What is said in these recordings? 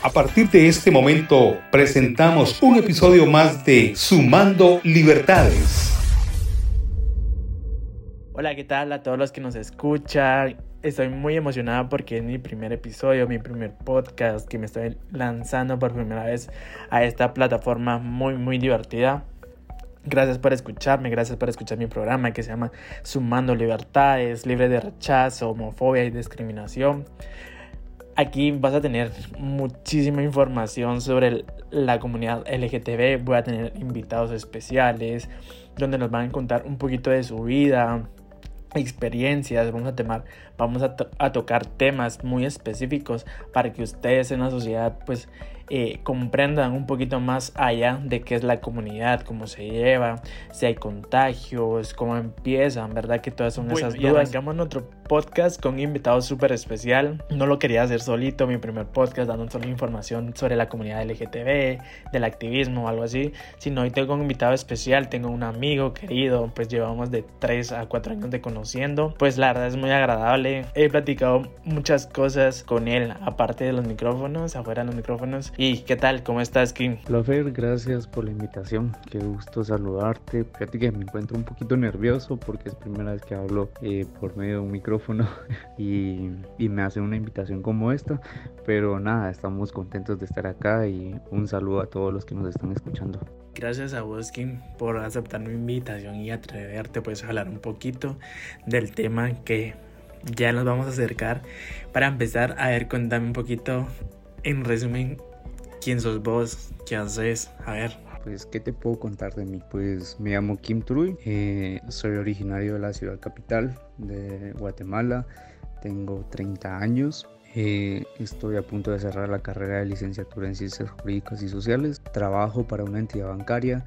A partir de este momento presentamos un episodio más de Sumando Libertades. Hola, ¿qué tal a todos los que nos escuchan? Estoy muy emocionada porque es mi primer episodio, mi primer podcast que me estoy lanzando por primera vez a esta plataforma muy, muy divertida. Gracias por escucharme, gracias por escuchar mi programa que se llama Sumando Libertades, libre de rechazo, homofobia y discriminación. Aquí vas a tener muchísima información sobre la comunidad LGTB. Voy a tener invitados especiales donde nos van a contar un poquito de su vida, experiencias. Vamos a, temar, vamos a, a tocar temas muy específicos para que ustedes en la sociedad pues eh, comprendan un poquito más allá de qué es la comunidad, cómo se lleva, si hay contagios, cómo empiezan, ¿verdad? Que todas son esas dudas. arrancamos nuestro podcast con un invitado súper especial. No lo quería hacer solito, mi primer podcast, dando solo información sobre la comunidad LGTB, del activismo o algo así, sino hoy tengo un invitado especial, tengo un amigo querido, pues llevamos de 3 a 4 años de conociendo. Pues la verdad es muy agradable. He platicado muchas cosas con él, aparte de los micrófonos, afuera de los micrófonos. ¿Y qué tal? ¿Cómo estás, Kim? Hola, Fer, gracias por la invitación. Qué gusto saludarte. Fíjate que me encuentro un poquito nervioso porque es primera vez que hablo eh, por medio de un micrófono y, y me hacen una invitación como esta. Pero nada, estamos contentos de estar acá y un saludo a todos los que nos están escuchando. Gracias a vos, Kim, por aceptar mi invitación y atreverte pues a hablar un poquito del tema que ya nos vamos a acercar. Para empezar, a ver, contame un poquito, en resumen, ¿Quién sos vos? ¿Qué haces? A ver. Pues, ¿qué te puedo contar de mí? Pues me llamo Kim Truy, eh, soy originario de la ciudad capital de Guatemala, tengo 30 años, eh, estoy a punto de cerrar la carrera de licenciatura en Ciencias Jurídicas y Sociales, trabajo para una entidad bancaria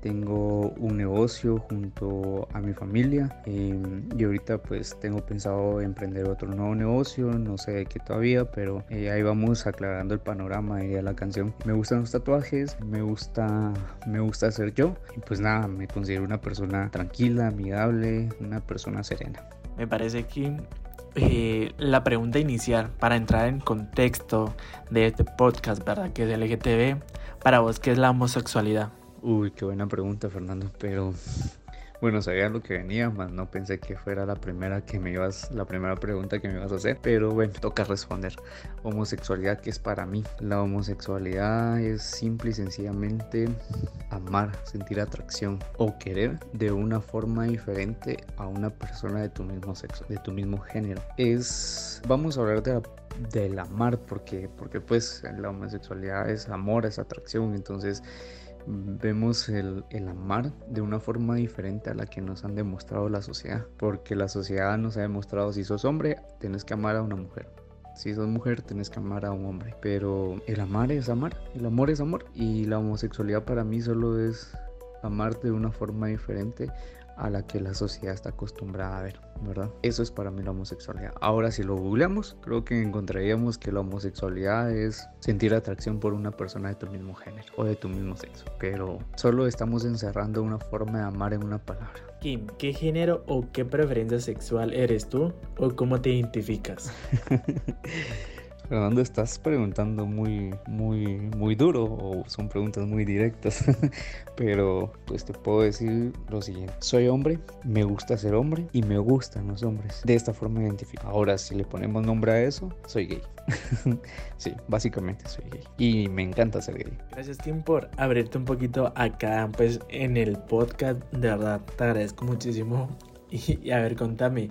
tengo un negocio junto a mi familia em, y ahorita pues tengo pensado emprender otro nuevo negocio, no sé qué todavía, pero eh, ahí vamos aclarando el panorama de la canción. Me gustan los tatuajes, me gusta, me gusta ser yo y pues nada, me considero una persona tranquila, amigable, una persona serena. Me parece que eh, la pregunta inicial para entrar en contexto de este podcast, ¿verdad? Que es LGTB, para vos, ¿qué es la homosexualidad? Uy, qué buena pregunta, Fernando, pero bueno, sabía lo que venía, más no pensé que fuera la primera que me ibas, la primera pregunta que me ibas a hacer, pero bueno, toca responder. Homosexualidad, ¿qué es para mí? La homosexualidad es simple y sencillamente amar, sentir atracción o querer de una forma diferente a una persona de tu mismo sexo, de tu mismo género. Es, vamos a hablar de la del amar porque porque pues la homosexualidad es amor, es atracción, entonces vemos el, amar de una forma diferente a la que nos han demostrado la sociedad. Porque la sociedad nos ha demostrado si sos hombre, tienes que amar a una mujer. Si sos mujer, tienes que amar a un hombre. Pero el amar es amar, el amor es amor. Y la homosexualidad para mí solo es amar de una forma diferente a la que la sociedad está acostumbrada a ver, ¿verdad? Eso es para mí la homosexualidad. Ahora si lo googleamos, creo que encontraríamos que la homosexualidad es sentir atracción por una persona de tu mismo género o de tu mismo sexo, pero solo estamos encerrando una forma de amar en una palabra. Kim, ¿qué género o qué preferencia sexual eres tú o cómo te identificas? Fernando, estás preguntando muy, muy, muy duro o son preguntas muy directas, pero pues te puedo decir lo siguiente. Soy hombre, me gusta ser hombre y me gustan los hombres. De esta forma identifico. Ahora, si le ponemos nombre a eso, soy gay. sí, básicamente soy gay y me encanta ser gay. Gracias, Tim, por abrirte un poquito acá, pues en el podcast. De verdad, te agradezco muchísimo. Y a ver, contame.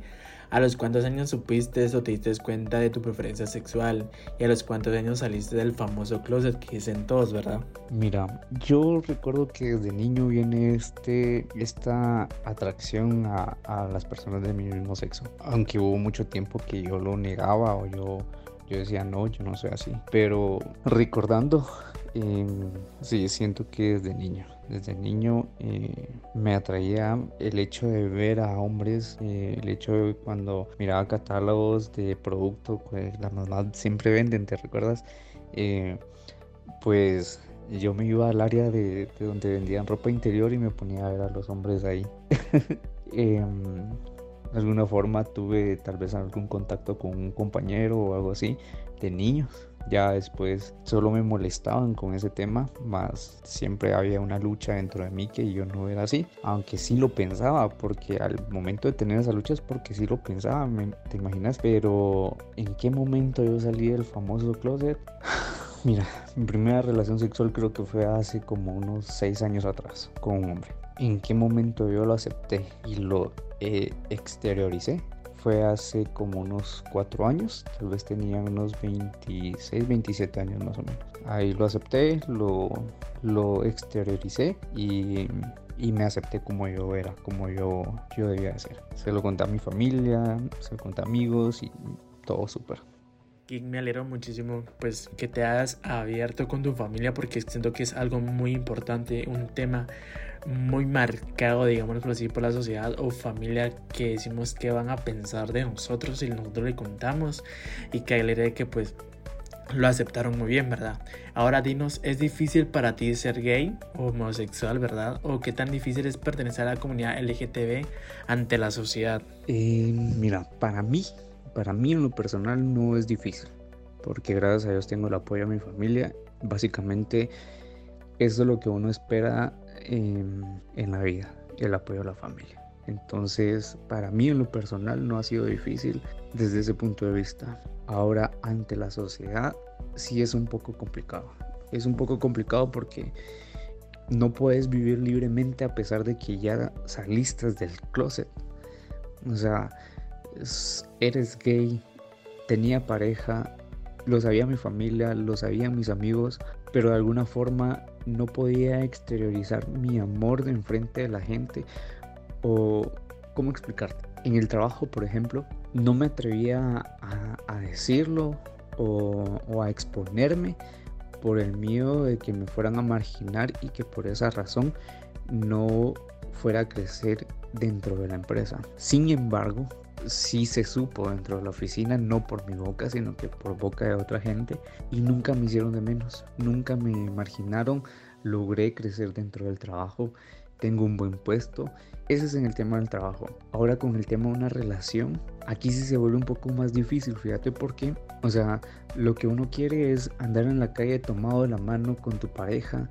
¿A los cuántos años supiste o te diste cuenta de tu preferencia sexual? ¿Y a los cuántos años saliste del famoso closet que dicen todos, verdad? Mira, yo recuerdo que desde niño viene este, esta atracción a, a las personas de mi mismo sexo. Aunque hubo mucho tiempo que yo lo negaba o yo, yo decía, no, yo no soy así. Pero recordando, eh, sí, siento que desde niño desde niño eh, me atraía el hecho de ver a hombres, eh, el hecho de cuando miraba catálogos de productos, pues las mamás siempre venden, ¿te recuerdas? Eh, pues yo me iba al área de, donde vendían ropa interior y me ponía a ver a los hombres ahí. Em, de alguna forma tuve tal vez algún contacto con un compañero o algo así de niños Ya después solo me molestaban con ese tema, más siempre había una lucha dentro de mí que yo no era así, aunque sí lo pensaba, porque al momento de tener esa lucha es porque sí lo pensaba, ¿te imaginas? Pero ¿en qué momento yo salí del famoso closet? Mira, mi primera relación sexual creo que fue hace como unos 6 años atrás con un hombre. ¿En qué momento yo lo acepté y lo eh, exterioricé? Fue hace como unos cuatro años, tal vez tenía unos 26, 27 años más o menos. Ahí lo acepté, lo, lo exterioricé y, y, me acepté como yo era, como yo, yo debía ser. Se lo conté a mi familia, se lo conté a amigos y todo súper. Me alegro muchísimo pues que te hayas abierto con tu familia porque siento que es algo muy importante, un tema muy marcado, digamos así, por la sociedad o familia que decimos que van a pensar de nosotros y nosotros le contamos y que de que pues lo aceptaron muy bien, ¿verdad? Ahora dinos, ¿es difícil para ti ser gay o homosexual, verdad? ¿O qué tan difícil es pertenecer a la comunidad LGTB ante la sociedad? Eh, mira, para mí, para mí en lo personal no es difícil, porque gracias a Dios tengo el apoyo de mi familia. Básicamente, eso es lo que uno espera en, la vida, el apoyo a la familia. Entonces, para mí en lo personal no ha sido difícil desde ese punto de vista. Ahora, ante la sociedad, sí es un poco complicado. Es un poco complicado porque no puedes vivir libremente a pesar de que ya saliste del closet. O sea, eres gay, tenía pareja, lo sabía mi familia, lo sabían mis amigos, pero de alguna forma no podía exteriorizar mi amor de enfrente de la gente o cómo explicarte. En el trabajo, por ejemplo, no me atrevía a, decirlo o, o, a exponerme por el miedo de que me fueran a marginar y que por esa razón no fuera a crecer dentro de la empresa. Sin embargo, sí se supo dentro de la oficina, no por mi boca, sino que por boca de otra gente, y nunca me hicieron de menos, nunca me marginaron, logré crecer dentro del trabajo, tengo un buen puesto. Ese es en el tema del trabajo. Ahora con el tema de una relación, aquí sí se vuelve un poco más difícil, fíjate por qué. O sea, lo que uno quiere es andar en la calle tomado de la mano con tu pareja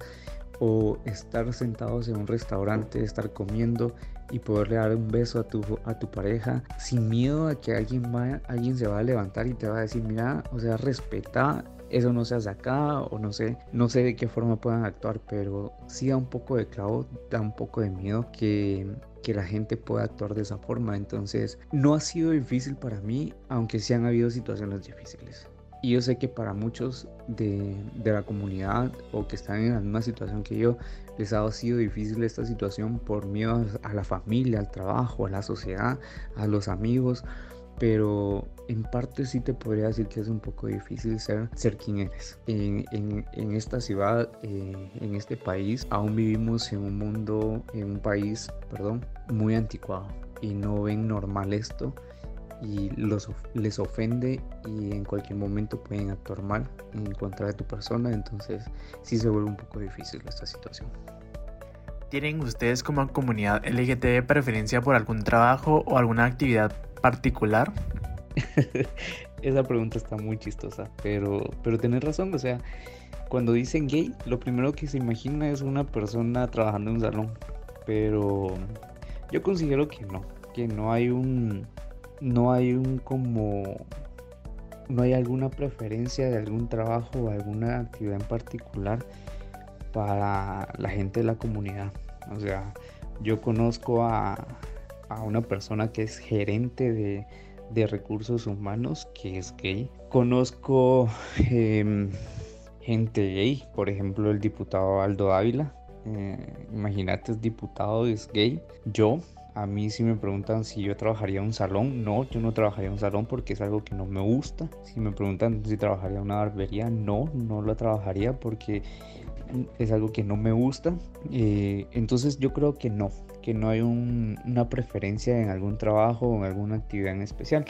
o estar sentados en un restaurante, estar comiendo y poderle dar un beso a tu, a tu pareja sin miedo a que alguien, va, alguien se va a levantar y te va a decir, mira, o sea, respeta, eso no se hace acá o no sé, no sé de qué forma puedan actuar, pero sí da un poco de clavo, da un poco de miedo que, que la gente pueda actuar de esa forma. Entonces, no ha sido difícil para mí, aunque sí han habido situaciones difíciles. Y yo sé que para muchos de, de, la comunidad o que están en la misma situación que yo, les ha sido difícil esta situación por miedo a la familia, al trabajo, a la sociedad, a los amigos. Pero en parte sí te podría decir que es un poco difícil ser, ser quien eres. En, en, en esta ciudad, eh, en este país, aún vivimos en un mundo, en un país, perdón, muy anticuado. Y no ven normal esto y los, les ofende y en cualquier momento pueden actuar mal en contra de tu persona, entonces sí se vuelve un poco difícil esta situación. ¿Tienen ustedes como comunidad LGTB preferencia por algún trabajo o alguna actividad particular? Esa pregunta está muy chistosa, pero, pero tenés razón, o sea, cuando dicen gay, lo primero que se imagina es una persona trabajando en un salón, pero yo considero que no, que no hay un, no hay un como no hay alguna preferencia de algún trabajo o alguna actividad en particular para la gente de la comunidad. O sea, yo conozco a, una persona que es gerente de, recursos humanos que es gay. Conozco em, gente gay, por ejemplo el diputado Aldo Ávila. Eh, imagínate, es diputado, es gay. Yo, a mí si me preguntan si yo trabajaría en un salón, no, yo no trabajaría en un salón porque es algo que no me gusta. Si me preguntan si trabajaría en una barbería, no, no lo trabajaría porque es algo que no me gusta. Eh, entonces yo creo que no, que no hay una preferencia en algún trabajo o en alguna actividad en especial.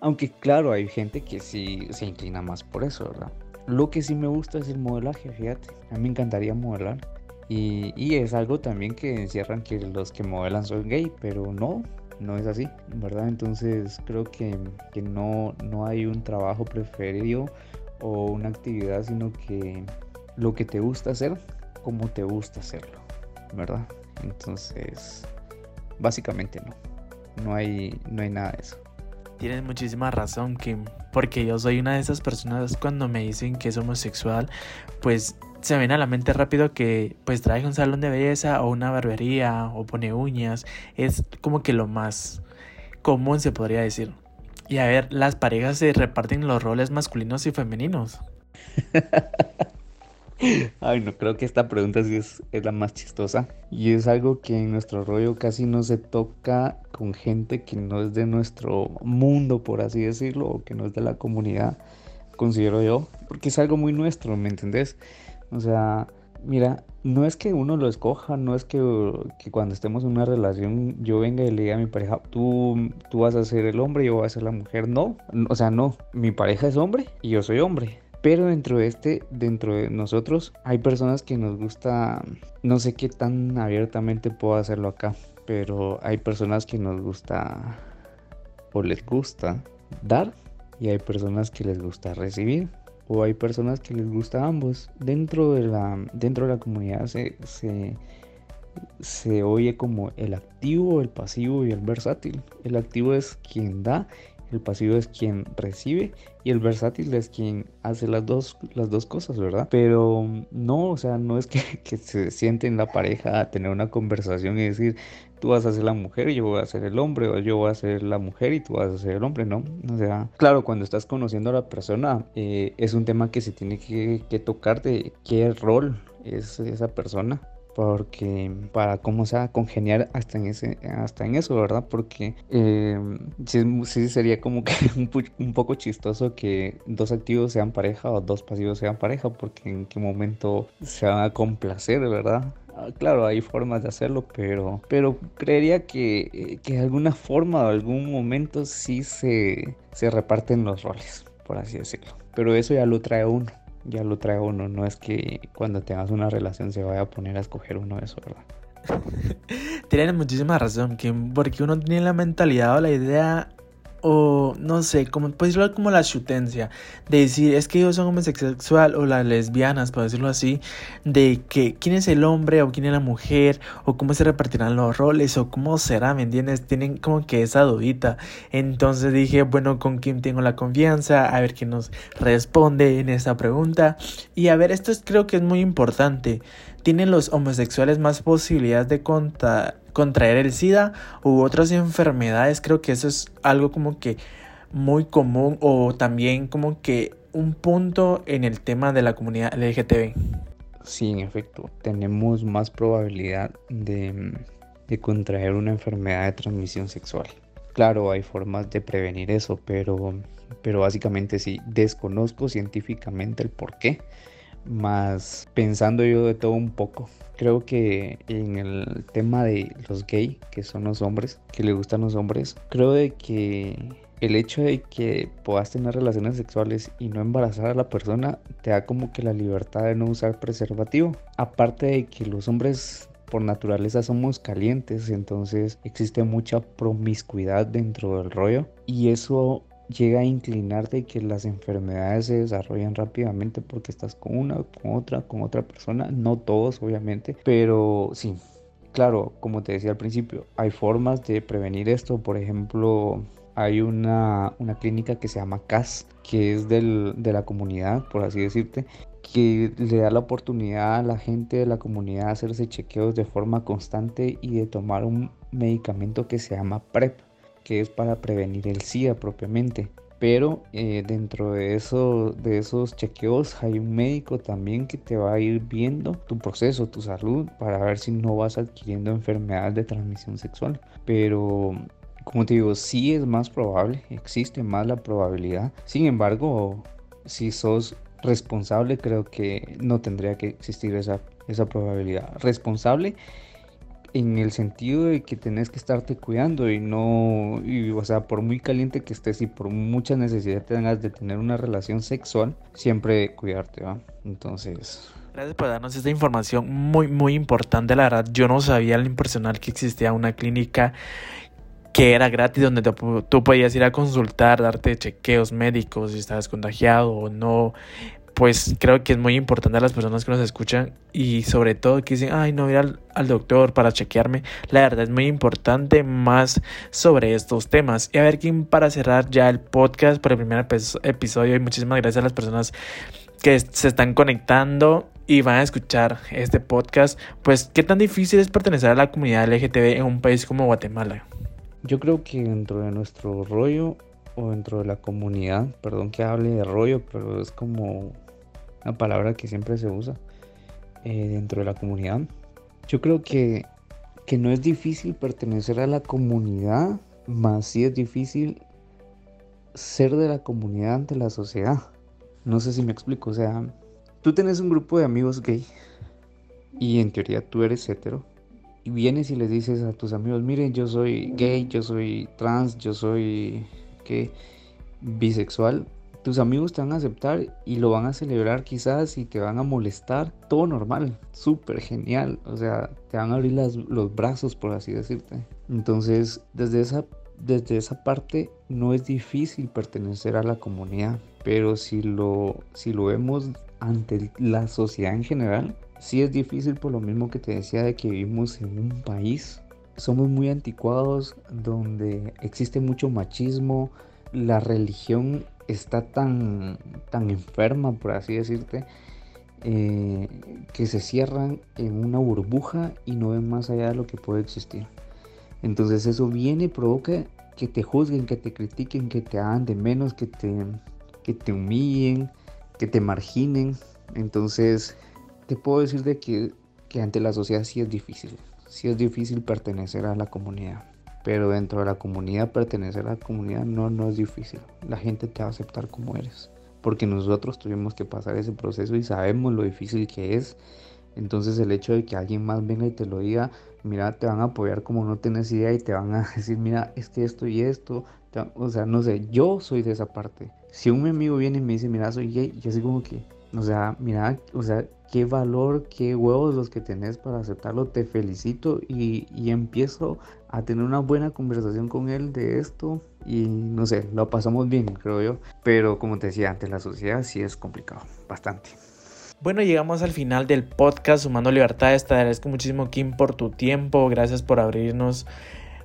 Aunque claro, hay gente que sí se inclina más por eso, ¿verdad? Lo que sí me gusta es el modelaje, fíjate. A mí me encantaría modelar. Y, es algo también que encierran que los que modelan son gay, pero no, no es así, ¿verdad? Entonces creo que, no, no hay un trabajo preferido o una actividad, sino que lo que te gusta hacer, como te gusta hacerlo, ¿verdad? Entonces, básicamente no. No hay, no hay nada de eso. Tienes muchísima razón, Kim, porque yo soy una de esas personas cuando me dicen que es homosexual, pues se ven a la mente rápido que pues trae un salón de belleza o una barbería o pone uñas, es como que lo más común se podría decir. Y a ver, las parejas se reparten los roles masculinos y femeninos. Ay, no creo que esta pregunta sí es, la más chistosa. Y es algo que en nuestro rollo casi no se toca con gente que no es de nuestro mundo, por así decirlo, o que no es de la comunidad, considero yo. Porque es algo muy nuestro, ¿me entendés? O sea, mira, no es que uno lo escoja, no es que, cuando estemos en una relación yo venga y le diga a mi pareja, tú, tú vas a ser el hombre y yo voy a ser la mujer. No, o sea, no, mi pareja es hombre y yo soy hombre. Pero dentro de este, dentro de nosotros, hay personas que nos gusta, no sé qué tan abiertamente puedo hacerlo acá, pero hay personas que nos gusta o les gusta dar y hay personas que les gusta recibir o hay personas que les gusta ambos. Dentro de la, dentro de la comunidad se, se, se oye como el activo, el pasivo y el versátil. El activo es quien da el pasivo es quien recibe y el versátil es quien hace las dos, las dos cosas, ¿verdad? Pero no, o sea, no es que, se siente en la pareja a tener una conversación y decir, tú vas a ser la mujer y yo voy a ser el hombre, o yo voy a ser la mujer y tú vas a ser el hombre, ¿no? O sea, claro, cuando estás conociendo a la persona, eh, es un tema que se tiene que, que tocar de qué rol es esa persona porque para cómo sea congeniar hasta en ese hasta en eso verdad porque eh, sí, sería como que un, poco chistoso que dos activos sean pareja o dos pasivos sean pareja porque en qué momento se van a complacer verdad ah, Claro, hay formas de hacerlo, pero, pero creería que, que de alguna forma o algún momento sí se, se reparten los roles, por así decirlo. Pero eso ya lo trae uno ya lo trae uno. No es que cuando tengas una relación se vaya a poner a escoger uno de eso, ¿verdad? Tienen muchísima razón, Kim, porque uno tiene la mentalidad o la idea o no sé, como puede decirlo como la chutencia, de decir es que ellos son homosexual o las lesbianas, por decirlo así, de que quién es el hombre o quién es la mujer o cómo se repartirán los roles o cómo será, ¿me entiendes? Tienen como que esa dudita. Entonces dije, bueno, con quién tengo la confianza, a ver quién nos responde en esta pregunta. Y a ver, esto es, creo que es muy importante. ¿Tienen los homosexuales más posibilidades de contar contraer el SIDA u otras enfermedades. Creo que eso es algo como que muy común o también como que un punto en el tema de la comunidad LGTB. Sí, en efecto, tenemos más probabilidad de, contraer una enfermedad de transmisión sexual. Claro, hay formas de prevenir eso, pero, pero básicamente sí, desconozco científicamente el por qué, más pensando yo de todo un poco, creo que en el tema de los gay, que son los hombres, que le gustan los hombres, creo de que el hecho de que puedas tener relaciones sexuales y no embarazar a la persona te da como que la libertad de no usar preservativo. Aparte de que los hombres por naturaleza somos calientes, entonces existe mucha promiscuidad dentro del rollo y eso llega a inclinarte que las enfermedades se desarrollan rápidamente porque estás con una, con otra, con otra persona, no todos obviamente, pero sí. Claro, como te decía al principio, hay formas de prevenir esto. Por ejemplo, hay una, una clínica que se llama CAS, que es del, de la comunidad, por así decirte, que le da la oportunidad a la gente de la comunidad de hacerse chequeos de forma constante y de tomar un medicamento que se llama PrEP que es para prevenir el SIDA propiamente. Pero eh, dentro de, eso, de esos chequeos hay un médico también que te va a ir viendo tu proceso, tu salud, para ver si no vas adquiriendo enfermedades de transmisión sexual. Pero como te digo, sí es más probable, existe más la probabilidad. Sin embargo, si sos responsable, creo que no tendría que existir esa, esa probabilidad. Responsable en el sentido de que tenés que estarte cuidando y no, o sea, por muy caliente que estés y por mucha necesidad tengas de tener una relación sexual, siempre cuidarte, ¿va? Entonces... Gracias por darnos esta información muy, muy importante, la verdad. Yo no sabía lo impersonal que existía una clínica que era gratis, donde tú podías ir a consultar, darte chequeos médicos si estabas contagiado o no. Pues creo que es muy importante a las personas que nos escuchan y sobre todo que dicen, ay, no, ir al, al doctor para chequearme. La verdad es muy importante más sobre estos temas. Y a ver, quién para cerrar ya el podcast por el primer episodio y muchísimas gracias a las personas que se están conectando y van a escuchar este podcast, pues qué tan difícil es pertenecer a la comunidad LGTB en un país como Guatemala. Yo creo que dentro de nuestro rollo o dentro de la comunidad, perdón que hable de rollo, pero es como una palabra que siempre se usa eh, dentro de la comunidad. Yo creo que, que no es difícil pertenecer a la comunidad, más sí es difícil ser de la comunidad ante la sociedad. No sé si me explico, o sea, tú tienes un grupo de amigos gay y en teoría tú eres hetero y vienes y les dices a tus amigos, miren, yo soy gay, yo soy trans, yo soy ¿qué? bisexual, tus amigos te van a aceptar y lo van a celebrar quizás y te van a molestar, todo normal, súper genial, o sea, te van a abrir los brazos por así decirte. Entonces, desde esa, desde esa parte no es difícil pertenecer a la comunidad, pero si lo, si lo vemos ante la sociedad en general, sí es difícil por lo mismo que te decía de que vivimos en un país, somos muy anticuados, donde existe mucho machismo, la religión está tan, tan enferma, por así decirte, eh, que se cierran en una burbuja y no ven más allá de lo que puede existir. Entonces eso viene y provoca que te juzguen, que te critiquen, que te hagan de menos, que te, que te humillen, que te marginen. Entonces te puedo decir de que, ante la sociedad sí es difícil, sí es difícil pertenecer a la comunidad. Pero dentro de la comunidad, pertenecer a la comunidad no, no es difícil. La gente te va a aceptar como eres. Porque nosotros tuvimos que pasar ese proceso y sabemos lo difícil que es. Entonces el hecho de que alguien más venga y te lo diga, mira, te van a apoyar como no tienes idea y te van a decir, mira, es que esto y esto. O sea, no sé, yo soy de esa parte. Si un amigo viene y me dice, mira, soy gay, yo así como que, o sea, mira, o sea, qué valor, qué huevos los que tenés para aceptarlo, te felicito y, empiezo a tener una buena conversación con él de esto y no sé, lo pasamos bien, creo yo, pero como te decía, ante la sociedad sí es complicado, bastante. Bueno, llegamos al final del podcast Sumando Libertades. Te agradezco muchísimo, Kim, por tu tiempo. Gracias por abrirnos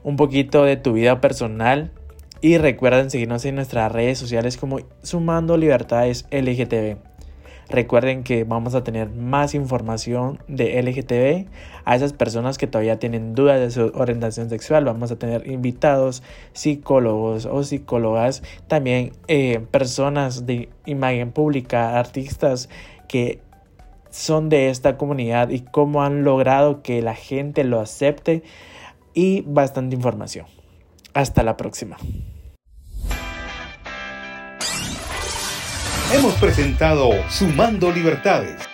un poquito de tu vida personal. Y recuerden seguirnos en nuestras redes sociales como Sumando Libertades LGTB. Recuerden que vamos a tener más información de LGTB a esas personas que todavía tienen dudas de su orientación sexual. Vamos a tener invitados, psicólogos o psicólogas, también eh, personas de imagen pública, artistas que son de esta comunidad y cómo han logrado que la gente lo acepte y bastante información. Hasta la próxima. Hemos presentado Sumando Libertades